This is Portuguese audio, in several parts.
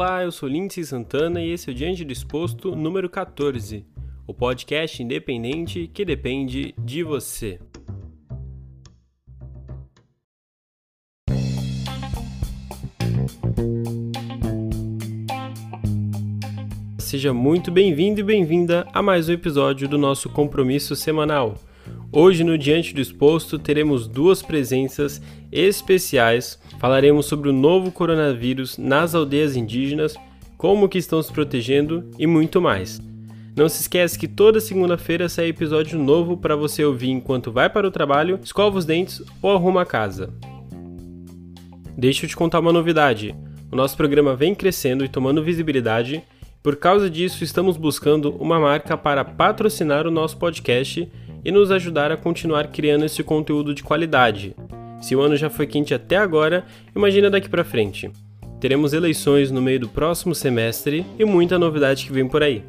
Olá, eu sou Lindsay Santana e esse é o Diante Disposto número 14, o podcast independente que depende de você. Seja muito bem-vindo e bem-vinda a mais um episódio do nosso compromisso semanal. Hoje, no Diante do Exposto, teremos duas presenças especiais. Falaremos sobre o novo coronavírus nas aldeias indígenas, como que estão se protegendo e muito mais. Não se esquece que toda segunda-feira sai episódio novo para você ouvir enquanto vai para o trabalho, escova os dentes ou arruma a casa. Deixa eu te contar uma novidade. O nosso programa vem crescendo e tomando visibilidade por causa disso, estamos buscando uma marca para patrocinar o nosso podcast e nos ajudar a continuar criando esse conteúdo de qualidade. Se o ano já foi quente até agora, imagina daqui para frente. Teremos eleições no meio do próximo semestre e muita novidade que vem por aí.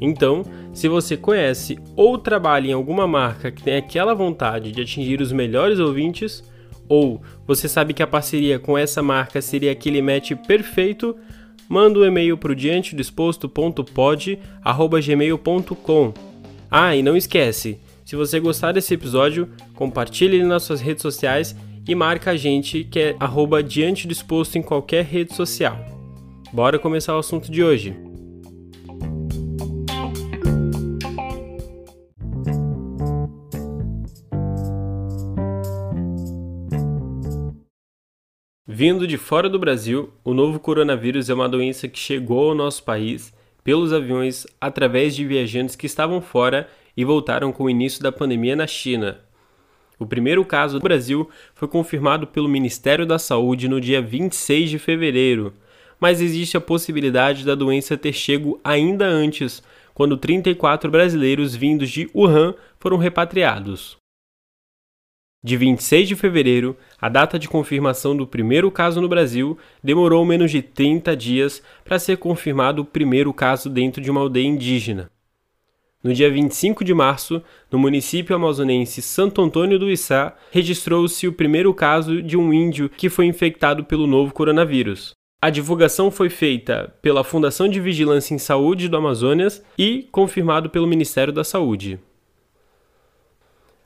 Então, se você conhece ou trabalha em alguma marca que tem aquela vontade de atingir os melhores ouvintes, ou você sabe que a parceria com essa marca seria aquele match perfeito, manda um e-mail para o diantedisposto.pod@gmail.com. Ah, e não esquece, se você gostar desse episódio, compartilhe nas suas redes sociais e marca a gente que é arroba Diante Disposto em qualquer rede social. Bora começar o assunto de hoje. Vindo de fora do Brasil, o novo coronavírus é uma doença que chegou ao nosso país pelos aviões através de viajantes que estavam fora e voltaram com o início da pandemia na China. O primeiro caso no Brasil foi confirmado pelo Ministério da Saúde no dia 26 de fevereiro, mas existe a possibilidade da doença ter chego ainda antes, quando 34 brasileiros vindos de Wuhan foram repatriados de 26 de fevereiro, a data de confirmação do primeiro caso no Brasil, demorou menos de 30 dias para ser confirmado o primeiro caso dentro de uma aldeia indígena. No dia 25 de março, no município amazonense Santo Antônio do Içá, registrou-se o primeiro caso de um índio que foi infectado pelo novo coronavírus. A divulgação foi feita pela Fundação de Vigilância em Saúde do Amazonas e confirmado pelo Ministério da Saúde.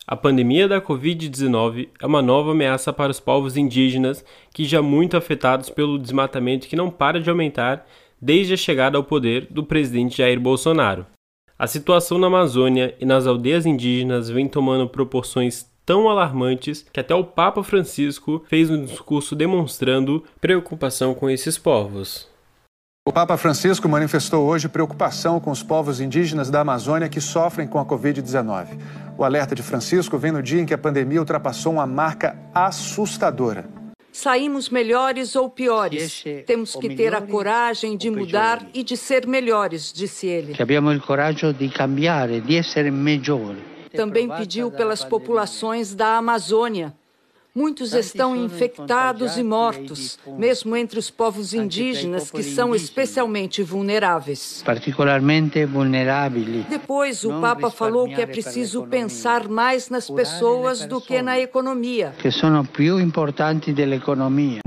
A pandemia da Covid-19 é uma nova ameaça para os povos indígenas que já muito afetados pelo desmatamento que não para de aumentar desde a chegada ao poder do presidente Jair Bolsonaro. A situação na Amazônia e nas aldeias indígenas vem tomando proporções tão alarmantes que até o Papa Francisco fez um discurso demonstrando preocupação com esses povos. O Papa Francisco manifestou hoje preocupação com os povos indígenas da Amazônia que sofrem com a Covid-19. O alerta de Francisco vem no dia em que a pandemia ultrapassou uma marca assustadora. Saímos melhores ou piores. Temos que ter a coragem de mudar e de ser melhores, disse ele. Abbiamo il coraggio di cambiare, di essere migliori. Também pediu pelas populações da Amazônia Muitos estão infectados e mortos, mesmo entre os povos indígenas, que são especialmente vulneráveis. Particularmente vulneráveis. Depois, o Papa falou que é preciso pensar mais nas pessoas do que na economia. Que são più importantes da economia.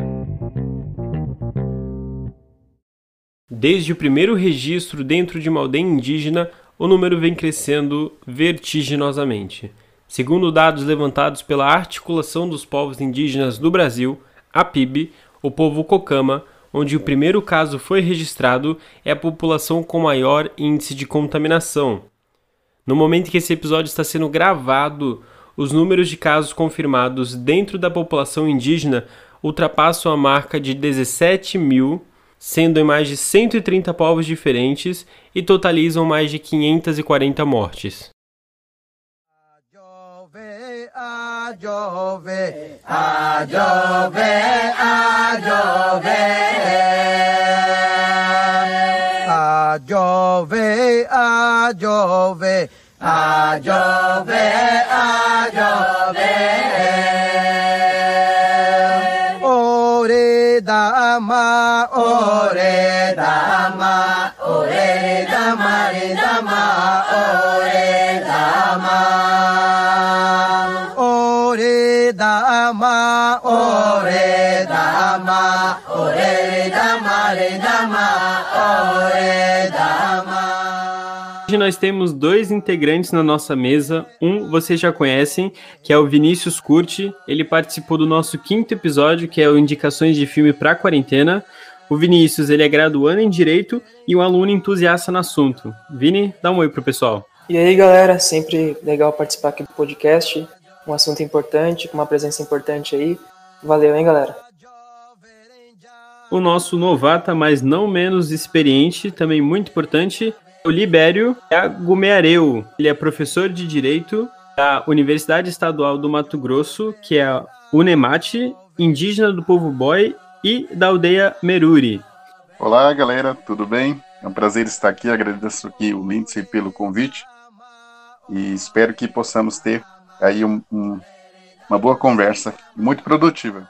Desde o primeiro registro dentro de uma aldeia indígena, o número vem crescendo vertiginosamente. Segundo dados levantados pela Articulação dos Povos Indígenas do Brasil, a PIB, o povo Cocama, onde o primeiro caso foi registrado, é a população com maior índice de contaminação. No momento que esse episódio está sendo gravado, os números de casos confirmados dentro da população indígena ultrapassam a marca de 17 mil, sendo em mais de 130 povos diferentes e totalizam mais de 540 mortes. Ajove, Ajove, Ajove. Ajove, Ajove, Ajove, Ajove. Ore dama, ore dama, ore dama, re dama, ore dama. Ore dama, ore dama, ore dama, Hoje nós temos dois integrantes na nossa mesa. Um vocês já conhecem, que é o Vinícius Curti. Ele participou do nosso quinto episódio, que é o Indicações de Filme para Quarentena. O Vinícius, ele é graduando em Direito e um aluno entusiasta no assunto. Vini, dá um oi pro pessoal. E aí, galera, sempre legal participar aqui do podcast. Um assunto importante, com uma presença importante aí. Valeu, hein, galera? O nosso novata, mas não menos experiente, também muito importante, o Libério Agumeareu. Ele é professor de Direito da Universidade Estadual do Mato Grosso, que é a Unemate, indígena do povo Boi e da aldeia Meruri. Olá, galera, tudo bem? É um prazer estar aqui. Agradeço aqui o Lindsay pelo convite e espero que possamos ter aí um, um, uma boa conversa, muito produtiva.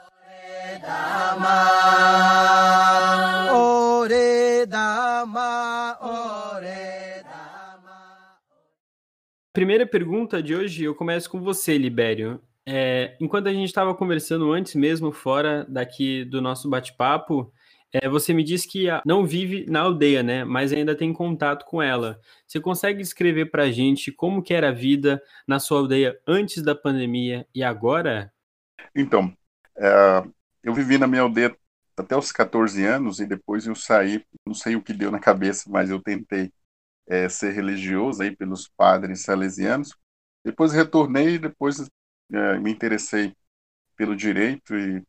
Primeira pergunta de hoje, eu começo com você, Libério. É, enquanto a gente estava conversando antes mesmo, fora daqui do nosso bate-papo, é, você me disse que não vive na aldeia, né? Mas ainda tem contato com ela. Você consegue descrever para a gente como que era a vida na sua aldeia antes da pandemia e agora? Então, é, eu vivi na minha aldeia até os 14 anos e depois eu saí, não sei o que deu na cabeça, mas eu tentei é, ser religioso aí pelos padres salesianos. Depois retornei, depois é, me interessei pelo direito e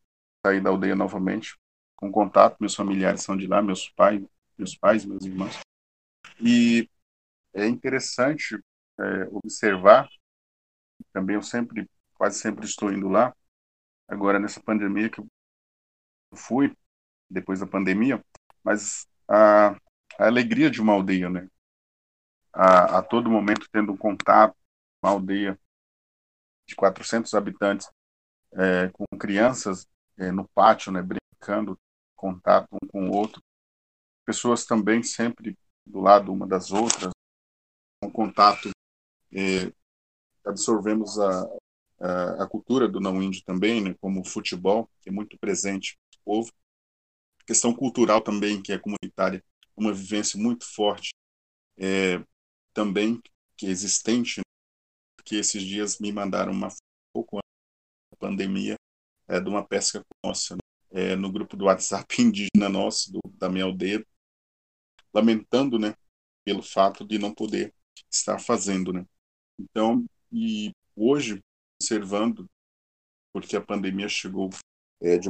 saí da aldeia novamente com contato. Meus familiares são de lá, meus pais, meus pais, meus irmãos. E é interessante é, observar. Também eu sempre, quase sempre estou indo lá. Agora nessa pandemia que eu fui, depois da pandemia, mas a, a alegria de uma aldeia, né? a, a todo momento tendo um contato, uma aldeia de 400 habitantes, é, com crianças é, no pátio, né, brincando, contato um com o outro, pessoas também sempre do lado uma das outras, com contato, é, absorvemos a, a, a, cultura do não índio também, né, como o futebol, que é muito presente no povo, questão cultural também, que é comunitária, uma vivência muito forte é, também que é existente, que esses dias me mandaram uma pouco antes da pandemia é, de uma pesca nossa é, no grupo do WhatsApp indígena nosso do, da minha aldeia, lamentando, né, pelo fato de não poder estar fazendo, né. Então, e hoje observando, porque a pandemia chegou é, de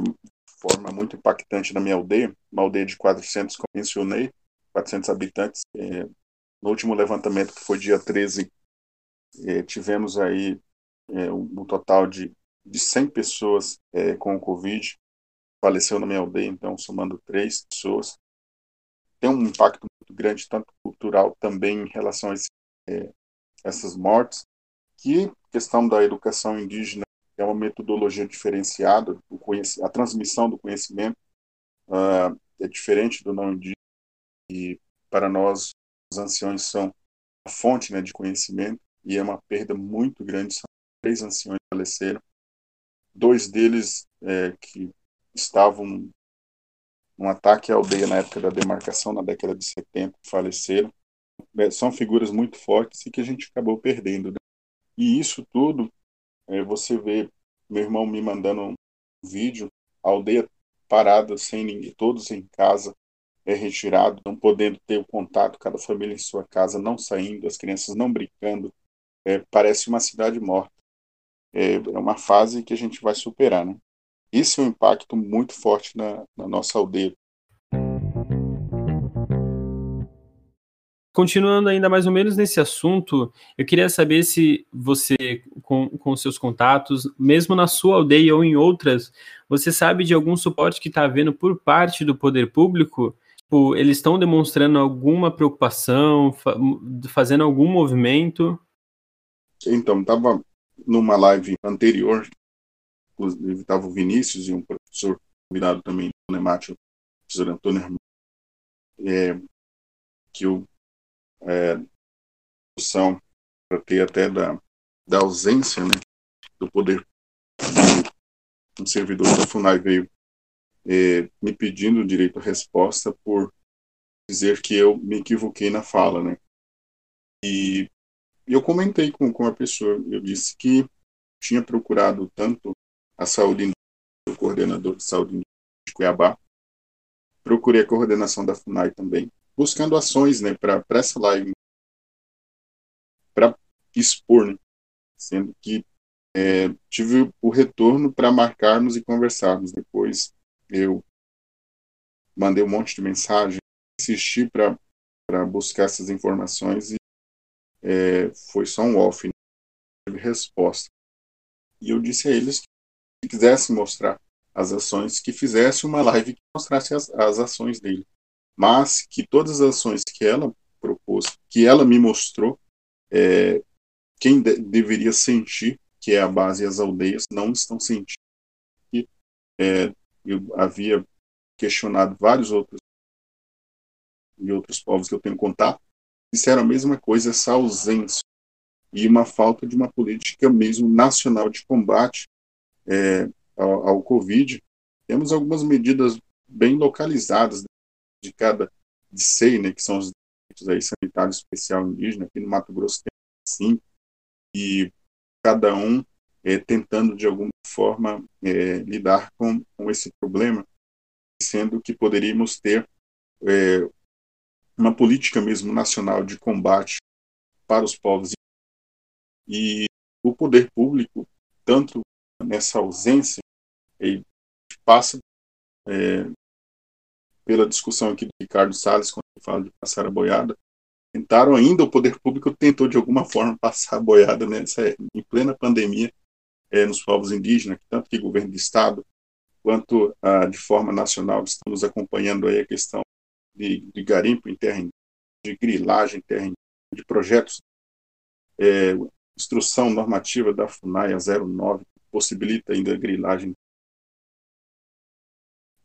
forma muito impactante na minha aldeia, uma aldeia de 400, como mencionei, 400 habitantes, é, no último levantamento, que foi dia 13, eh, tivemos aí eh, um, um, total de, de 100 pessoas eh, com o Covid. Faleceu na minha aldeia, então, somando três pessoas. Tem um impacto muito grande, tanto cultural também em relação a esse, essas mortes, que questão da educação indígena é uma metodologia diferenciada, a transmissão do conhecimento uh, é diferente do não indígena, e para nós os anciões são a fonte né, de conhecimento e é uma perda muito grande. São três anciões que faleceram, dois deles é, que estavam num ataque à aldeia na época da demarcação, na década de 70, faleceram. É, são figuras muito fortes e que a gente acabou perdendo. Né? E isso tudo, é, você vê meu irmão me mandando um vídeo, a aldeia parada, sem ninguém, todos em casa, é retirado, não podendo ter o contato, cada família em sua casa, não saindo, as crianças não brincando, é, parece uma cidade morta. É, é, uma fase que a gente vai superar, né? Esse é um impacto muito forte na, na nossa aldeia. Continuando ainda mais ou menos nesse assunto, eu queria saber se você, com, com seus contatos, mesmo na sua aldeia ou em outras, você sabe de algum suporte que está havendo por parte do poder público Tipo, eles estão demonstrando alguma preocupação, fa fazendo algum movimento? Então, estava numa live anterior, inclusive estava o Vinícius e um professor convidado também, o Nemate, o professor Antônio Hermano, é, que o é, discussão ter até da, da ausência né, do poder um servidor da FUNAI veio é, me pedindo o direito à resposta por dizer que eu me equivoquei na fala, né? E eu comentei com, com a pessoa, eu disse que tinha procurado tanto a saúde o coordenador de saúde de Cuiabá, procurei a coordenação da FUNAI também, buscando ações, né, para essa live, para expor, né, sendo que é, tive o retorno para marcarmos e conversarmos. Depois eu mandei um monte de mensagem, insisti para buscar essas informações e é, foi só um off, não teve resposta. E eu disse a eles que quisesse mostrar as ações, que fizesse uma live que mostrasse as, as ações dele. Mas que todas as ações que ela propôs, que ela me mostrou, é, quem de, deveria sentir, que é a base e as aldeias, não estão sentindo. E, é, eu havia questionado vários outros e outros povos que eu tenho contato, disseram a mesma coisa, essa ausência e uma falta de uma política mesmo nacional de combate é, ao, ao, Covid. Temos algumas medidas bem localizadas de cada de SEI, né, que são os direitos aí sanitário especial indígena, aqui no Mato Grosso tem cinco, e cada um é, tentando de alguma forma é, lidar com, com esse problema, sendo que poderíamos ter é, uma política mesmo nacional de combate para os povos e o poder público tanto nessa ausência e passa é, pela discussão aqui do Ricardo Salles quando ele fala de passar a boiada tentaram ainda o poder público tentou de alguma forma passar a boiada nessa em plena pandemia é, nos povos indígenas tanto que governo do estado quanto ah, de forma nacional. Estamos acompanhando aí a questão de, de garimpo em terra, de grilagem em terra, de projetos, é, instrução normativa da FUNAI a 09, que possibilita ainda a grilagem.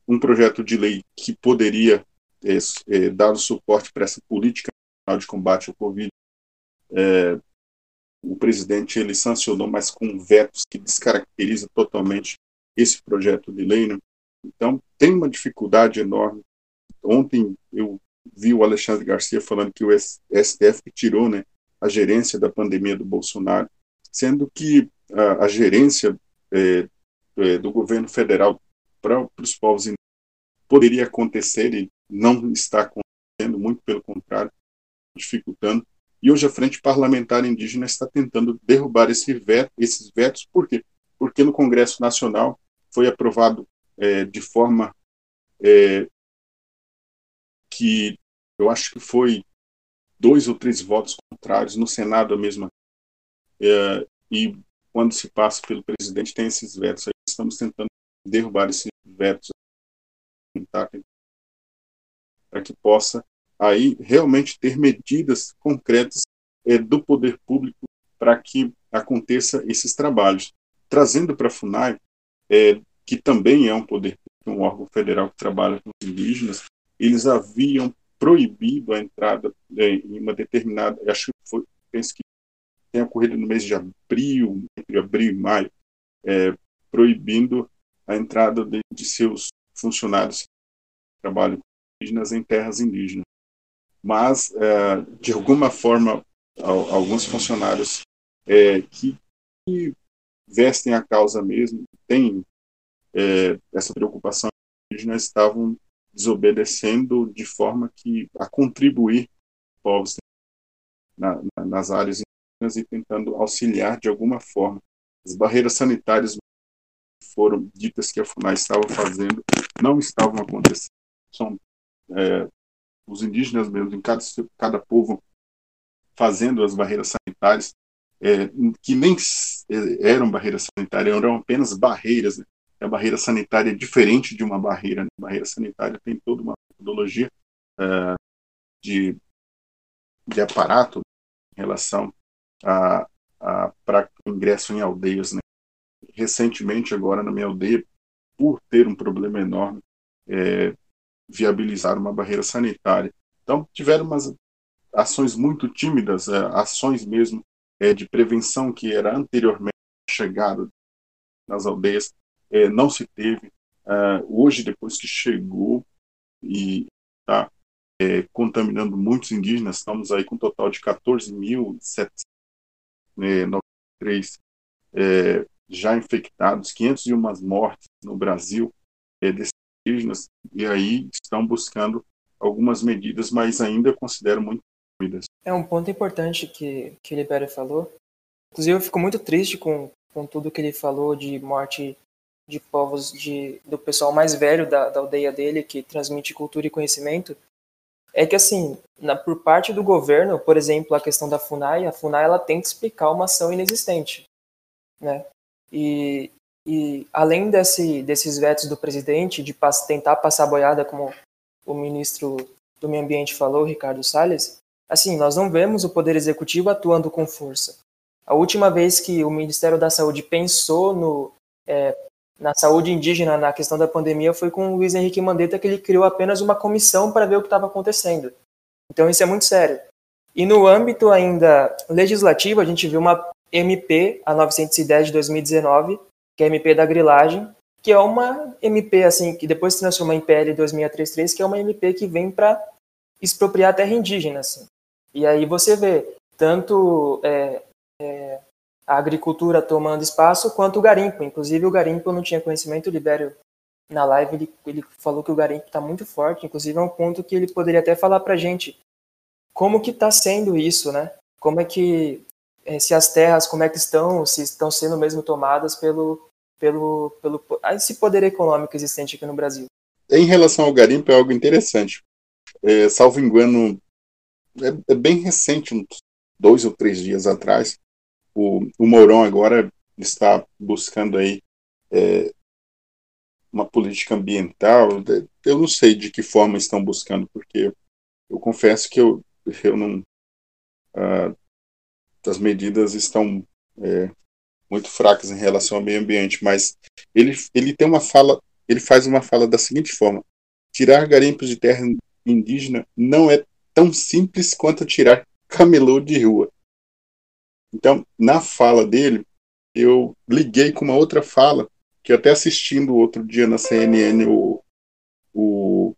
Um projeto de lei que poderia é, é, dar o suporte para essa política de combate ao Covid. É, o presidente ele sancionou, mas com vetos que descaracteriza totalmente esse projeto de lei. Né? Então, tem uma dificuldade enorme ontem eu vi o Alexandre Garcia falando que o STF tirou né, a gerência da pandemia do Bolsonaro, sendo que a, a gerência é, é, do governo federal para os povos indígenas poderia acontecer e não está acontecendo, muito pelo contrário, dificultando. E hoje a Frente Parlamentar Indígena está tentando derrubar esse veto, esses vetos, por quê? Porque no Congresso Nacional foi aprovado é, de forma é, que eu acho que foi dois ou três votos contrários, no Senado a mesma. É, e quando se passa pelo presidente, tem esses vetos aí. Estamos tentando derrubar esses vetos tá? para que possa aí realmente ter medidas concretas é, do poder público para que aconteça esses trabalhos. Trazendo para a FUNAI, é, que também é um poder um órgão federal que trabalha com os indígenas, eles haviam proibido a entrada né, em uma determinada, acho que foi, penso que tenha ocorrido no mês de abril, entre abril e maio, é, proibindo a entrada de, de, seus funcionários que trabalham indígenas em terras indígenas. Mas, é, de alguma forma, alguns funcionários é, que, que, vestem a causa mesmo, têm é, essa preocupação indígena, estavam desobedecendo de forma que a contribuir povos na, na, nas áreas e tentando auxiliar de alguma forma. As barreiras sanitárias foram ditas que a FUNAI estava fazendo não estavam acontecendo. São é, os indígenas mesmo, em cada, cada povo, fazendo as barreiras sanitárias, é, que nem eram barreiras sanitárias, eram apenas barreiras né? a barreira sanitária é diferente de uma barreira. Né? A barreira sanitária tem toda uma metodologia uh, de, de aparato em relação para ingresso em aldeias. Né? Recentemente, agora na minha aldeia, por ter um problema enorme, é, viabilizar uma barreira sanitária. Então, tiveram umas ações muito tímidas, é, ações mesmo é, de prevenção que era anteriormente chegado nas aldeias, é, não se teve. uh, hoje, depois que chegou e está é, contaminando muitos indígenas, estamos aí com um total de 14.793 é, já infectados, 501 mortes no Brasil é, desses indígenas, e aí estão buscando algumas medidas, mas ainda considero muito tímidas. É um ponto importante que, que o Libério falou. Inclusive, eu fico muito triste com, com tudo que ele falou de morte de povos de, do pessoal mais velho da, da aldeia dele, que transmite cultura e conhecimento, é que assim, na, por parte do governo, por exemplo, a questão da FUNAI, a FUNAI ela tenta explicar uma ação inexistente, né? E, e além desse, desses vetos do presidente de tentar passar boiada, como o ministro do Meio Ambiente falou, Ricardo Salles, assim, nós não vemos o poder executivo atuando com força. A última vez que o Ministério da Saúde pensou no, é, na saúde indígena na questão da pandemia foi com o Luiz Henrique Mandetta que ele criou apenas uma comissão para ver o que estava acontecendo. Então isso é muito sério. E no âmbito ainda legislativo, a gente viu uma MP, a 910 de 2019, que é a MP da grilagem, que é uma MP assim que depois se transformou em PL 2633, que é uma MP que vem para expropriar a terra indígena. Assim. E aí você vê tanto é, é, a agricultura tomando espaço, quanto o garimpo. Inclusive, o garimpo eu não tinha conhecimento, o Libério, na live, ele, ele falou que o garimpo está muito forte. Inclusive, é um ponto que ele poderia até falar para gente como que está sendo isso, né? Como é que, eh, se as terras, como é que estão, se estão sendo mesmo tomadas pelo, pelo, pelo esse poder econômico existente aqui no Brasil. Em relação ao garimpo, é algo interessante. É, salvo engano, é, é bem recente, uns dois ou três dias atrás, o, o Mourão agora está buscando aí é, uma política ambiental. Eu não sei de que forma estão buscando, porque eu confesso que eu, eu não. Ah, as medidas estão é, muito fracas em relação ao meio ambiente, mas ele, ele tem uma fala, ele faz uma fala da seguinte forma: tirar garimpos de terra indígena não é tão simples quanto tirar camelô de rua. Então, na fala dele, eu liguei com uma outra fala, que até assistindo outro dia na CNN o, o,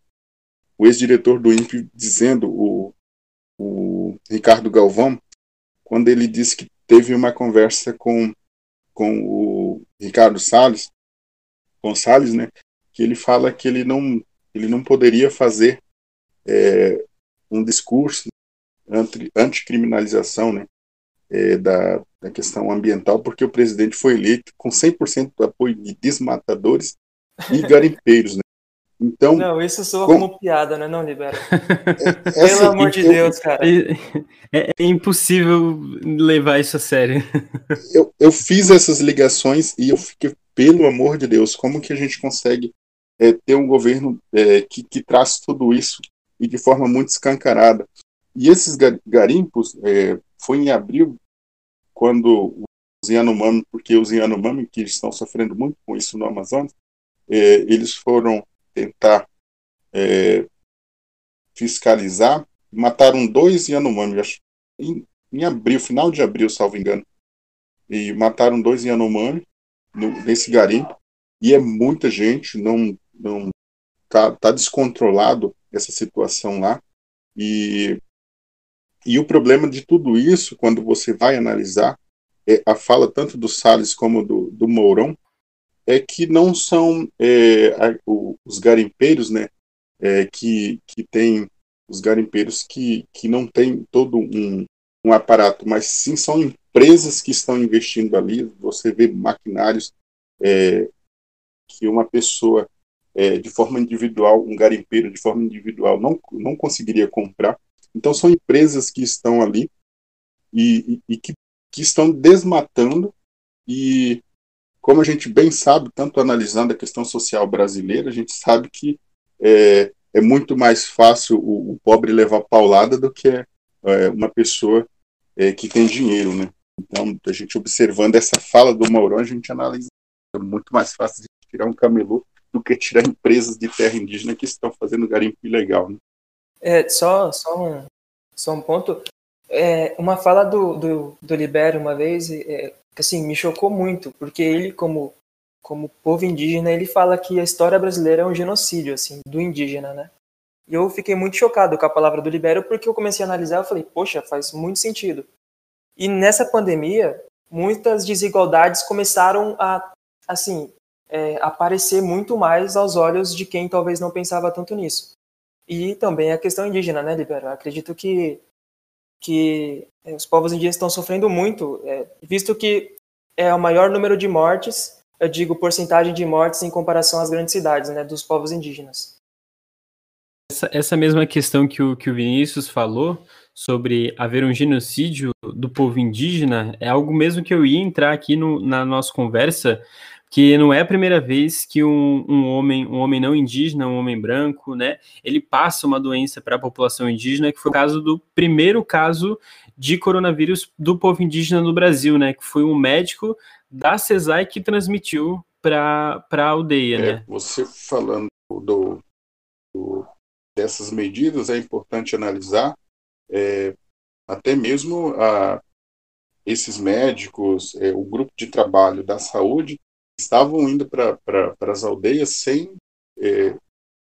o ex-diretor do INPE dizendo, o, o Ricardo Galvão, quando ele disse que teve uma conversa com, com o Ricardo Salles, Gonçalves, né, que ele fala que ele não, ele não poderia fazer é, um discurso anti, anticriminalização, né, é, da, da, questão ambiental, porque o presidente foi eleito com 100% do apoio de desmatadores e garimpeiros. Né? Então, não, isso soa com... como piada, né? Não, Libera. É, é Pelo assim, amor de eu, Deus, cara. É, é, impossível levar isso a sério. Eu, eu fiz essas ligações e eu fiquei, pelo amor de Deus, como que a gente consegue é, ter um governo é, que, que traz tudo isso e de forma muito escancarada? E esses garimpos, é, foi em abril quando os Yanomami, porque os Yanomami que estão sofrendo muito com isso no Amazonas, é, eles foram tentar é, fiscalizar, mataram dois Yanomami, acho, em, em, abril, final de abril, salvo engano, e mataram dois Yanomami no, nesse garimpo, e é muita gente, não, não tá, tá descontrolado essa situação lá, e e o problema de tudo isso, quando você vai analisar é, a fala tanto do Salles como do, do Mourão, é que não são é, a, o, os garimpeiros, né, é, que, que tem os garimpeiros que, que não tem todo um, um aparato, mas sim são empresas que estão investindo ali. Você vê maquinários é, que uma pessoa é, de forma individual, um garimpeiro de forma individual não, não conseguiria comprar. Então, são empresas que estão ali e, e, e que, que estão desmatando e como a gente bem sabe, tanto analisando a questão social brasileira, a gente sabe que é, é muito mais fácil o, o, pobre levar paulada do que é, uma pessoa é, que tem dinheiro, né? Então, a gente observando essa fala do Maurão, a gente analisa é muito mais fácil de tirar um camelô do que tirar empresas de terra indígena que estão fazendo garimpo ilegal, né? É, só, só, um, só um ponto. É, uma fala do, do, do Libério uma vez, é, assim, me chocou muito, porque ele, como como povo indígena, ele fala que a história brasileira é um genocídio, assim, do indígena, né? E eu fiquei muito chocado com a palavra do Libério, porque eu comecei a analisar e falei, poxa, faz muito sentido. E nessa pandemia, muitas desigualdades começaram a, assim, é, aparecer muito mais aos olhos de quem talvez não pensava tanto nisso. E também a questão indígena, né, Libério? acredito que, que é, os povos indígenas estão sofrendo muito, é, visto que é o maior número de mortes, eu digo porcentagem de mortes em comparação às grandes cidades, né, dos povos indígenas. Essa, essa mesma questão que o, que o Vinícius falou sobre haver um genocídio do povo indígena é algo mesmo que eu ia entrar aqui no, na nossa conversa, que não é a primeira vez que um, um, homem, um homem não indígena, um homem branco, né, ele passa uma doença para a população indígena, que foi o caso do primeiro caso de coronavírus do povo indígena no Brasil, né, que foi um médico da CESAI que transmitiu para a aldeia, é, né? Você falando do, do, dessas medidas, é importante analisar é, até mesmo a, esses médicos, é, o grupo de trabalho da saúde, estavam indo para pra, as aldeias sem é,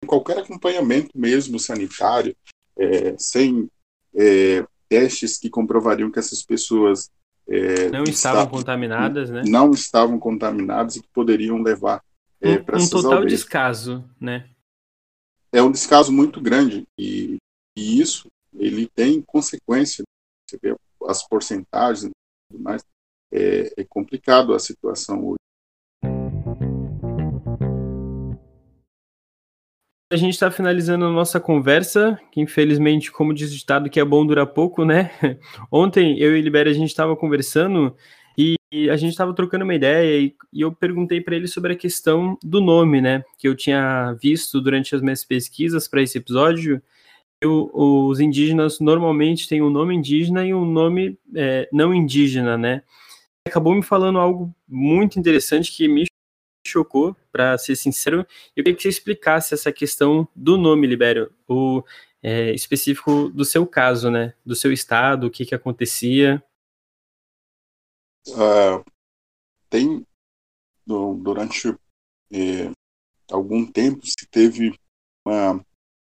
qualquer acompanhamento mesmo sanitário, é, sem é, testes que comprovariam que essas pessoas é, não estavam contaminadas, né? Não estavam contaminadas e que poderiam levar é, um, para um total aldeias. descaso, né? É um descaso muito grande e, e isso ele tem consequência. Você vê as porcentagens e tudo mais. É, é complicado a situação hoje. A gente está finalizando a nossa conversa, que infelizmente, como diz o ditado, que é bom dura pouco, né? Ontem eu e Libério a gente estava conversando e a gente estava trocando uma ideia e, e eu perguntei para ele sobre a questão do nome, né? Que eu tinha visto durante as minhas pesquisas para esse episódio. Eu, os indígenas normalmente têm um nome indígena e um nome é, não indígena, né? Acabou me falando algo muito interessante que me chocou, para ser sincero. Eu queria que você explicasse essa questão do nome, Libério, o é, específico do seu caso, né? Do seu estado, o que, que acontecia. Uh, tem, durante é, algum tempo, se teve uma,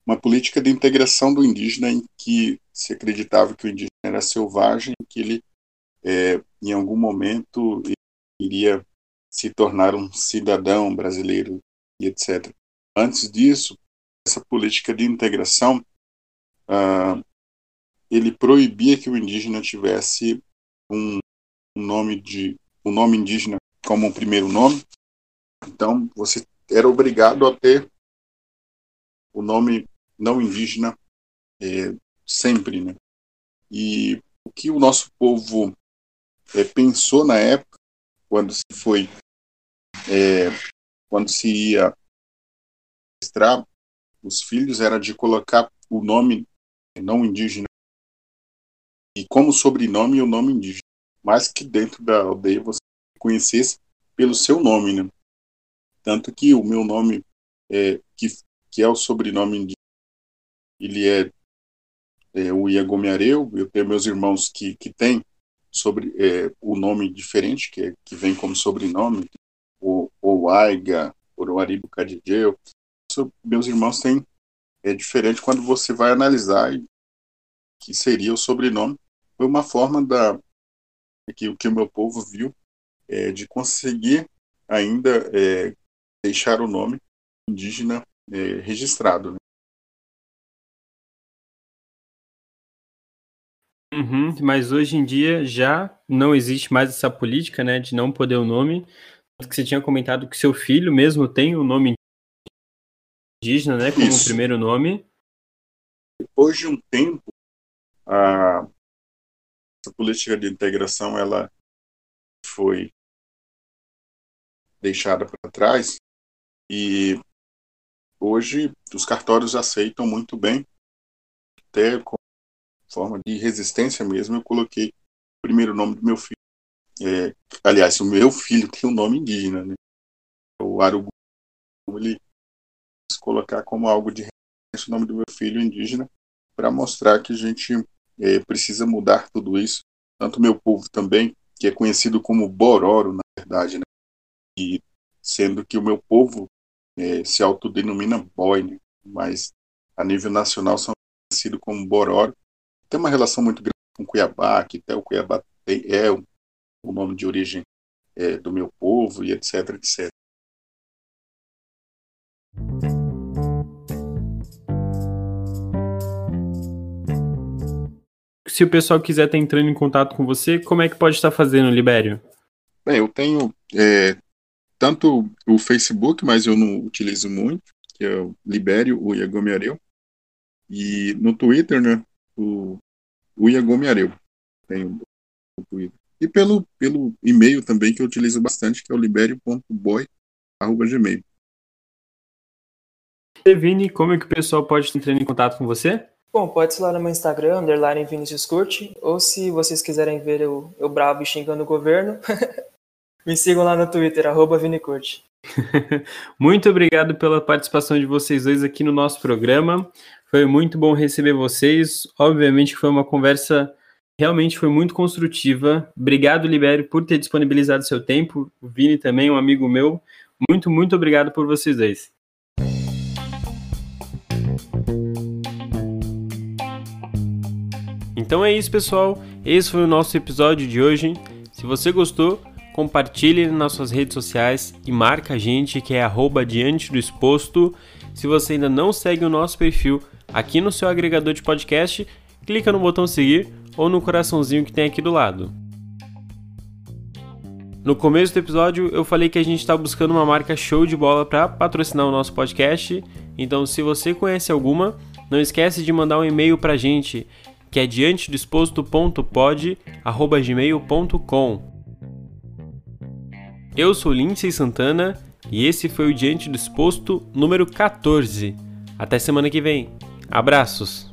uma política de integração do indígena em que se acreditava que o indígena era selvagem, que ele, é, em algum momento, iria se tornar um cidadão brasileiro e etc. Antes disso, essa política de integração, uh, ele proibia que o indígena tivesse um, um nome de um nome indígena como o primeiro nome. Então, você era obrigado a ter o nome não indígena é, sempre, né? E o que o nosso povo é, pensou na época, quando se foi é, quando se ia registrar os filhos, era de colocar o nome não indígena. E como sobrenome o nome indígena, mas que dentro da aldeia você conhecesse pelo seu nome, né? Tanto que o meu nome, é, que, que é o sobrenome indígena, ele é, é o Iagomiareu, eu tenho meus irmãos que, que têm sobre é, o nome diferente, que, é, que vem como sobrenome, o, Aiga, o Aribo Cadideu. Meus irmãos têm. É diferente quando você vai analisar que seria o sobrenome. Foi uma forma da que o que o meu povo viu é, de conseguir ainda é, deixar o nome indígena é, registrado. Né? Uhum, mas hoje em dia já não existe mais essa política, né, de não poder o nome que você tinha comentado que seu filho mesmo tem o um nome indígena, né, como Isso. primeiro nome. Depois de um tempo, a política de integração ela foi deixada para trás e hoje os cartórios aceitam muito bem, até com forma de resistência mesmo, eu coloquei o primeiro nome do meu filho é, aliás, o meu filho tem um nome indígena, né? O Arugu, ele quis colocar como algo de o nome do meu filho indígena para mostrar que a gente é, precisa mudar tudo isso. Tanto meu povo também, que é conhecido como Bororo, na verdade, né? E sendo que o meu povo é, se autodenomina boi, né? mas a nível nacional são conhecidos como Bororo. Tem uma relação muito grande com Cuiabá, que até o Cuiabá tem, é o, o nome de origem é, do meu povo e etc, etc. Se o pessoal quiser estar entrando em contato com você, como é que pode estar fazendo, Libério? Bem, eu tenho é, tanto o Facebook, mas eu não utilizo muito, que é o Libério, o Iagomi Areu. E no Twitter, né, o, o Iagomi Areu. Tenho o Twitter. E pelo, pelo e-mail também, que eu utilizo bastante, que é o libério.boy.gmail. Vini, como é que o pessoal pode entrar em contato com você? Bom, pode ser lá no meu Instagram, underline Vinicius Curte, ou se vocês quiserem ver eu, eu bravo e xingando o governo, Me sigam lá no Twitter, arroba Vinicurte. muito obrigado pela participação de vocês dois aqui no nosso programa. Foi muito bom receber vocês. Obviamente que foi uma conversa realmente foi muito construtiva. Obrigado, Libério, por ter disponibilizado seu tempo. O Vini também, um amigo meu. Muito, muito obrigado por vocês dois. Então é isso, pessoal. Esse foi o nosso episódio de hoje. Se você gostou, compartilhe nas suas redes sociais e marca a gente que é arroba diante do exposto. Se você ainda não segue o nosso perfil aqui no seu agregador de podcast, clica no botão seguir ou no coraçãozinho que tem aqui do lado. No começo do episódio eu falei que a gente está buscando uma marca show de bola para patrocinar o nosso podcast, então se você conhece alguma, não esquece de mandar um e-mail para a gente, que é diante do exposto.pod@gmail.com. Eu sou Lindsay Santana e esse foi o Diante do Exposto número 14. Até semana que vem. Abraços!